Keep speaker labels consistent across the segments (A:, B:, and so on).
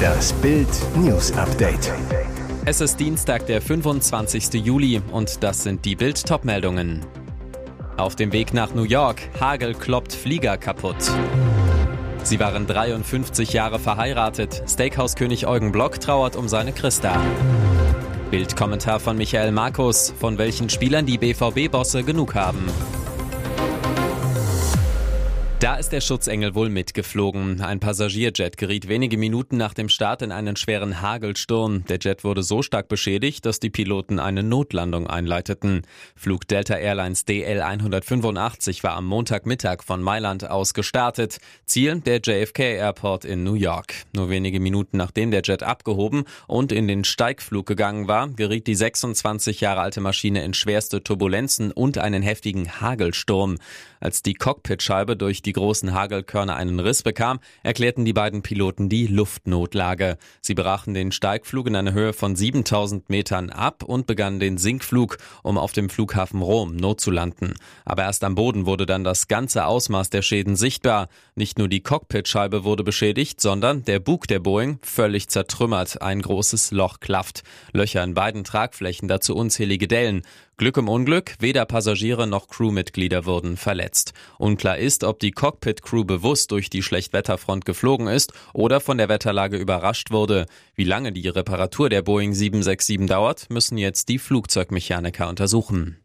A: Das Bild News Update.
B: Es ist Dienstag, der 25. Juli und das sind die Bild meldungen Auf dem Weg nach New York, Hagel kloppt Flieger kaputt. Sie waren 53 Jahre verheiratet. Steakhouse-König Eugen Block trauert um seine Christa. Bildkommentar von Michael Markus, von welchen Spielern die BVB-Bosse genug haben. Da ist der Schutzengel wohl mitgeflogen. Ein Passagierjet geriet wenige Minuten nach dem Start in einen schweren Hagelsturm. Der Jet wurde so stark beschädigt, dass die Piloten eine Notlandung einleiteten. Flug Delta Airlines DL 185 war am Montagmittag von Mailand aus gestartet. Ziel der JFK Airport in New York. Nur wenige Minuten nachdem der Jet abgehoben und in den Steigflug gegangen war, geriet die 26 Jahre alte Maschine in schwerste Turbulenzen und einen heftigen Hagelsturm. Als die Cockpitscheibe durch die großen Hagelkörner einen Riss bekam, erklärten die beiden Piloten die Luftnotlage. Sie brachen den Steigflug in einer Höhe von 7000 Metern ab und begannen den Sinkflug, um auf dem Flughafen Rom notzulanden. Aber erst am Boden wurde dann das ganze Ausmaß der Schäden sichtbar. Nicht nur die Cockpitscheibe wurde beschädigt, sondern der Bug der Boeing völlig zertrümmert. Ein großes Loch klafft. Löcher in beiden Tragflächen, dazu unzählige Dellen. Glück im Unglück, weder Passagiere noch Crewmitglieder wurden verletzt. Unklar ist, ob die Cockpit-Crew bewusst durch die Schlechtwetterfront geflogen ist oder von der Wetterlage überrascht wurde. Wie lange die Reparatur der Boeing 767 dauert, müssen jetzt die Flugzeugmechaniker untersuchen.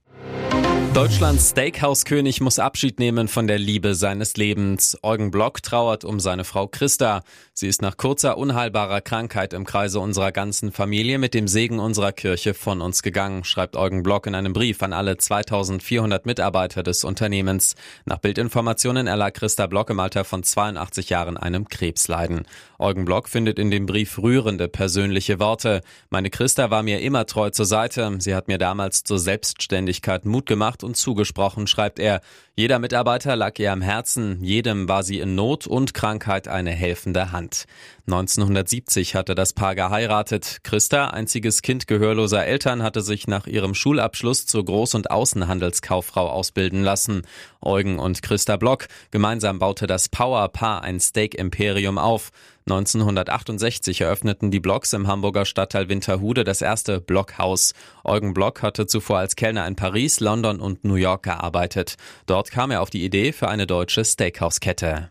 B: Deutschlands Steakhouse-König muss Abschied nehmen von der Liebe seines Lebens. Eugen Block trauert um seine Frau Christa. Sie ist nach kurzer unheilbarer Krankheit im Kreise unserer ganzen Familie mit dem Segen unserer Kirche von uns gegangen, schreibt Eugen Block in einem Brief an alle 2400 Mitarbeiter des Unternehmens. Nach Bildinformationen erlag Christa Block im Alter von 82 Jahren einem Krebsleiden. Eugen Block findet in dem Brief rührende persönliche Worte. Meine Christa war mir immer treu zur Seite. Sie hat mir damals zur Selbstständigkeit Mut gemacht und zugesprochen, schreibt er. Jeder Mitarbeiter lag ihr am Herzen, jedem war sie in Not und Krankheit eine helfende Hand. 1970 hatte das Paar geheiratet. Christa, einziges Kind gehörloser Eltern, hatte sich nach ihrem Schulabschluss zur Groß- und Außenhandelskauffrau ausbilden lassen. Eugen und Christa Block gemeinsam baute das Power-Paar ein Steak-Imperium auf. 1968 eröffneten die Blocks im Hamburger Stadtteil Winterhude das erste Blockhaus. Eugen Block hatte zuvor als Kellner in Paris, London und New York gearbeitet. Dort kam er auf die Idee für eine deutsche Steakhouse-Kette.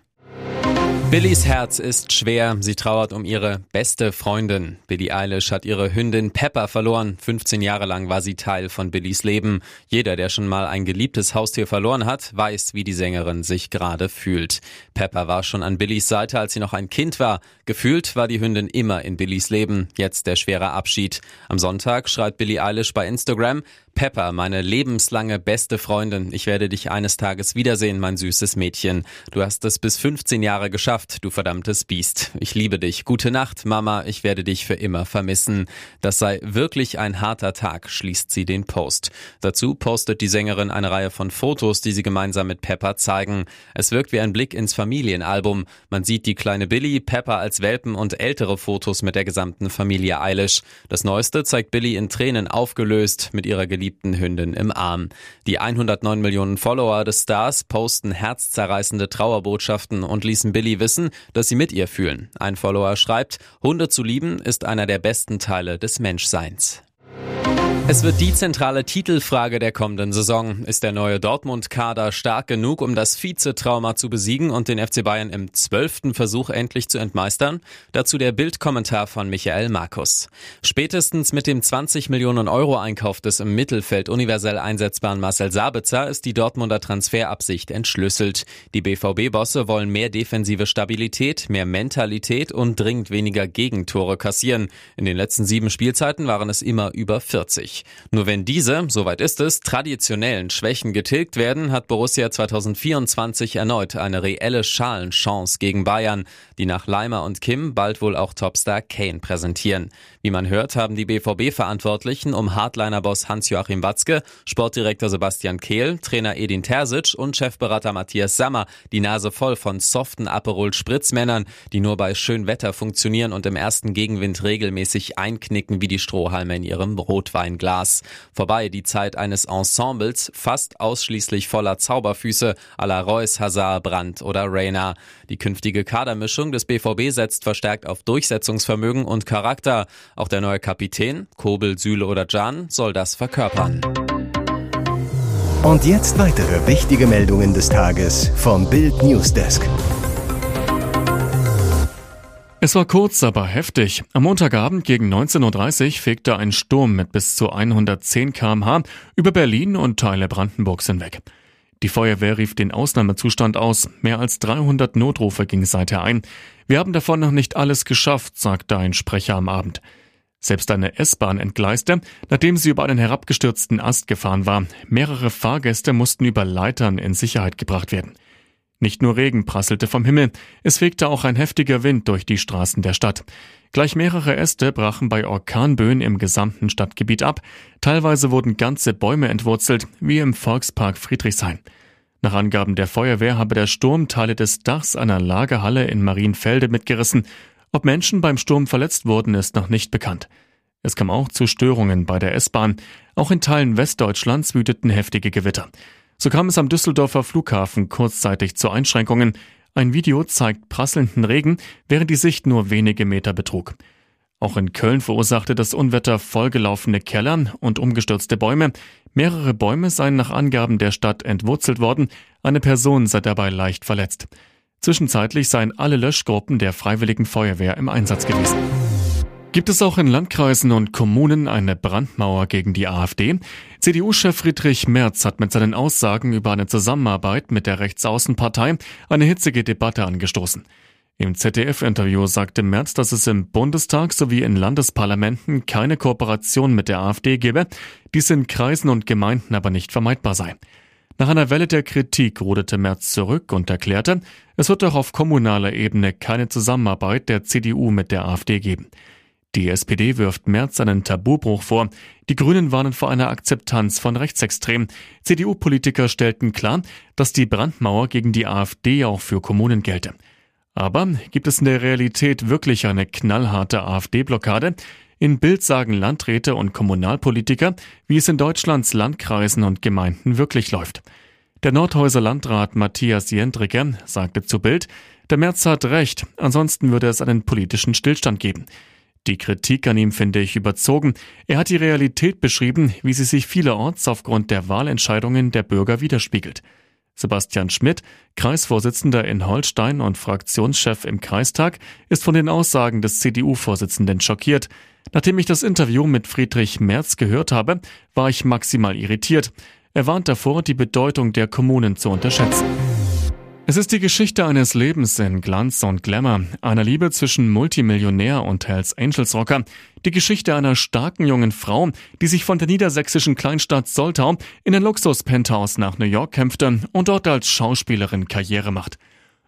B: Billys Herz ist schwer. Sie trauert um ihre beste Freundin. Billie Eilish hat ihre Hündin Pepper verloren. 15 Jahre lang war sie Teil von Billys Leben. Jeder, der schon mal ein geliebtes Haustier verloren hat, weiß, wie die Sängerin sich gerade fühlt. Pepper war schon an Billys Seite, als sie noch ein Kind war. Gefühlt war die Hündin immer in Billys Leben. Jetzt der schwere Abschied. Am Sonntag schreibt Billie Eilish bei Instagram, Pepper, meine lebenslange beste Freundin, ich werde dich eines Tages wiedersehen, mein süßes Mädchen. Du hast es bis 15 Jahre geschafft, du verdammtes Biest. Ich liebe dich. Gute Nacht, Mama, ich werde dich für immer vermissen. Das sei wirklich ein harter Tag, schließt sie den Post. Dazu postet die Sängerin eine Reihe von Fotos, die sie gemeinsam mit Pepper zeigen. Es wirkt wie ein Blick ins Familienalbum. Man sieht die kleine Billy, Pepper als Welpen und ältere Fotos mit der gesamten Familie Eilish. Das neueste zeigt Billy in Tränen aufgelöst mit ihrer geliebten Hündin im Arm. Die 109 Millionen Follower des Stars posten herzzerreißende Trauerbotschaften und ließen Billy wissen, dass sie mit ihr fühlen. Ein Follower schreibt, Hunde zu lieben ist einer der besten Teile des Menschseins. Es wird die zentrale Titelfrage der kommenden Saison. Ist der neue Dortmund-Kader stark genug, um das Vizetrauma zu besiegen und den FC Bayern im zwölften Versuch endlich zu entmeistern? Dazu der Bildkommentar von Michael Markus. Spätestens mit dem 20 Millionen Euro Einkauf des im Mittelfeld universell einsetzbaren Marcel Sabitzer ist die Dortmunder Transferabsicht entschlüsselt. Die BVB-Bosse wollen mehr defensive Stabilität, mehr Mentalität und dringend weniger Gegentore kassieren. In den letzten sieben Spielzeiten waren es immer über 40. Nur wenn diese, soweit ist es, traditionellen Schwächen getilgt werden, hat Borussia 2024 erneut eine reelle Schalenchance gegen Bayern, die nach Leimer und Kim bald wohl auch Topstar Kane präsentieren. Wie man hört, haben die BVB-Verantwortlichen um Hardliner-Boss Hans-Joachim Watzke, Sportdirektor Sebastian Kehl, Trainer Edin Terzic und Chefberater Matthias Sammer die Nase voll von soften Aperol-Spritzmännern, die nur bei schön Wetter funktionieren und im ersten Gegenwind regelmäßig einknicken wie die Strohhalme in ihrem Rotweinglas. Glas. Vorbei die Zeit eines Ensembles, fast ausschließlich voller Zauberfüße à la Reus, Hazard, Brandt oder Reina. Die künftige Kadermischung des BVB setzt verstärkt auf Durchsetzungsvermögen und Charakter. Auch der neue Kapitän, Kobel, Süle oder Can, soll das verkörpern.
A: Und jetzt weitere wichtige Meldungen des Tages vom Bild Newsdesk.
C: Es war kurz, aber heftig. Am Montagabend gegen 19.30 Uhr fegte ein Sturm mit bis zu 110 kmh über Berlin und Teile Brandenburgs hinweg. Die Feuerwehr rief den Ausnahmezustand aus. Mehr als 300 Notrufe gingen seither ein. Wir haben davon noch nicht alles geschafft, sagte ein Sprecher am Abend. Selbst eine S-Bahn entgleiste, nachdem sie über einen herabgestürzten Ast gefahren war. Mehrere Fahrgäste mussten über Leitern in Sicherheit gebracht werden. Nicht nur Regen prasselte vom Himmel, es fegte auch ein heftiger Wind durch die Straßen der Stadt. Gleich mehrere Äste brachen bei Orkanböen im gesamten Stadtgebiet ab. Teilweise wurden ganze Bäume entwurzelt, wie im Volkspark Friedrichshain. Nach Angaben der Feuerwehr habe der Sturm Teile des Dachs einer Lagerhalle in Marienfelde mitgerissen ob Menschen beim Sturm verletzt wurden, ist noch nicht bekannt. Es kam auch zu Störungen bei der S-Bahn. Auch in Teilen Westdeutschlands wüteten heftige Gewitter. So kam es am Düsseldorfer Flughafen kurzzeitig zu Einschränkungen. Ein Video zeigt prasselnden Regen, während die Sicht nur wenige Meter betrug. Auch in Köln verursachte das Unwetter vollgelaufene Keller und umgestürzte Bäume. Mehrere Bäume seien nach Angaben der Stadt entwurzelt worden. Eine Person sei dabei leicht verletzt. Zwischenzeitlich seien alle Löschgruppen der Freiwilligen Feuerwehr im Einsatz gewesen. Gibt es auch in Landkreisen und Kommunen eine Brandmauer gegen die AfD? CDU-Chef Friedrich Merz hat mit seinen Aussagen über eine Zusammenarbeit mit der Rechtsaußenpartei eine hitzige Debatte angestoßen. Im ZDF-Interview sagte Merz, dass es im Bundestag sowie in Landesparlamenten keine Kooperation mit der AfD gebe, dies in Kreisen und Gemeinden aber nicht vermeidbar sei. Nach einer Welle der Kritik ruderte Merz zurück und erklärte, es wird auch auf kommunaler Ebene keine Zusammenarbeit der CDU mit der AfD geben. Die SPD wirft Merz einen Tabubruch vor. Die Grünen warnen vor einer Akzeptanz von Rechtsextremen. CDU-Politiker stellten klar, dass die Brandmauer gegen die AfD auch für Kommunen gelte. Aber gibt es in der Realität wirklich eine knallharte AfD-Blockade? In Bild sagen Landräte und Kommunalpolitiker, wie es in Deutschlands Landkreisen und Gemeinden wirklich läuft. Der Nordhäuser Landrat Matthias Jendricke sagte zu Bild, der Merz hat recht, ansonsten würde es einen politischen Stillstand geben. Die Kritik an ihm finde ich überzogen. Er hat die Realität beschrieben, wie sie sich vielerorts aufgrund der Wahlentscheidungen der Bürger widerspiegelt. Sebastian Schmidt, Kreisvorsitzender in Holstein und Fraktionschef im Kreistag, ist von den Aussagen des CDU-Vorsitzenden schockiert. Nachdem ich das Interview mit Friedrich Merz gehört habe, war ich maximal irritiert. Er warnt davor, die Bedeutung der Kommunen zu unterschätzen. Es ist die Geschichte eines Lebens in Glanz und Glamour, einer Liebe zwischen Multimillionär und Hells Angels Rocker, die Geschichte einer starken jungen Frau, die sich von der niedersächsischen Kleinstadt Soltau in ein Luxus-Penthouse nach New York kämpfte und dort als Schauspielerin Karriere macht.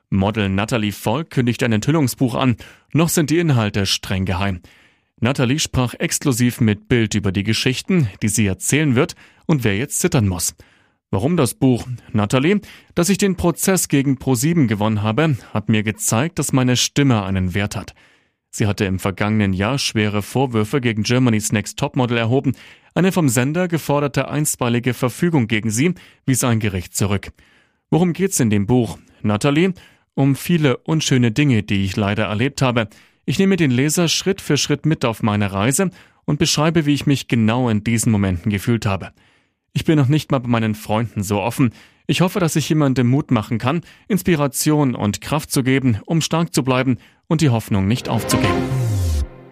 C: Model Natalie Volk kündigt ein Enthüllungsbuch an, noch sind die Inhalte streng geheim. Natalie sprach exklusiv mit Bild über die Geschichten, die sie erzählen wird und wer jetzt zittern muss. Warum das Buch? Natalie, dass ich den Prozess gegen ProSieben gewonnen habe, hat mir gezeigt, dass meine Stimme einen Wert hat. Sie hatte im vergangenen Jahr schwere Vorwürfe gegen Germany's Next Topmodel erhoben. Eine vom Sender geforderte einstweilige Verfügung gegen sie wies ein Gericht zurück. Worum geht's in dem Buch? Natalie? Um viele unschöne Dinge, die ich leider erlebt habe. Ich nehme den Leser Schritt für Schritt mit auf meine Reise und beschreibe, wie ich mich genau in diesen Momenten gefühlt habe. Ich bin noch nicht mal bei meinen Freunden so offen. Ich hoffe, dass ich jemandem Mut machen kann, Inspiration und Kraft zu geben, um stark zu bleiben und die Hoffnung nicht aufzugeben.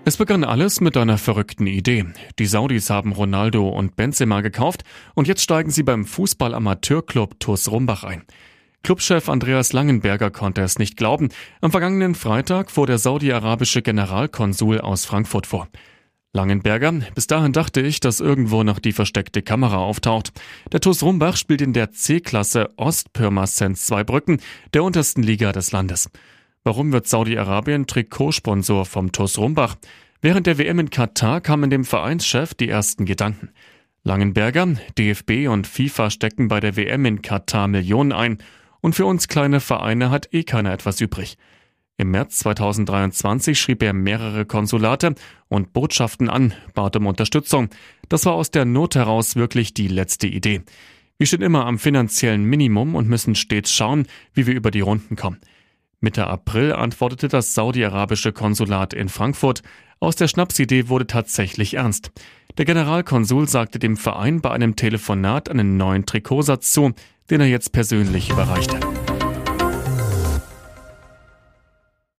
C: Es begann alles mit einer verrückten Idee. Die Saudis haben Ronaldo und Benzema gekauft und jetzt steigen sie beim Fußball-Amateurclub TuS Rumbach ein. Clubchef Andreas Langenberger konnte es nicht glauben. Am vergangenen Freitag fuhr der saudi-arabische Generalkonsul aus Frankfurt vor. Langenberger, bis dahin dachte ich, dass irgendwo noch die versteckte Kamera auftaucht. Der TuS Rumbach spielt in der C-Klasse Ostpirmasens Zweibrücken, der untersten Liga des Landes. Warum wird Saudi-Arabien Trikotsponsor vom TuS Rumbach? Während der WM in Katar kamen dem Vereinschef die ersten Gedanken. Langenberger, DFB und FIFA stecken bei der WM in Katar Millionen ein und für uns kleine Vereine hat eh keiner etwas übrig. Im März 2023 schrieb er mehrere Konsulate und Botschaften an, bat um Unterstützung. Das war aus der Not heraus wirklich die letzte Idee. Wir stehen immer am finanziellen Minimum und müssen stets schauen, wie wir über die Runden kommen. Mitte April antwortete das saudi-arabische Konsulat in Frankfurt, aus der Schnapsidee wurde tatsächlich ernst. Der Generalkonsul sagte dem Verein bei einem Telefonat einen neuen Trikotsatz zu, den er jetzt persönlich überreichte.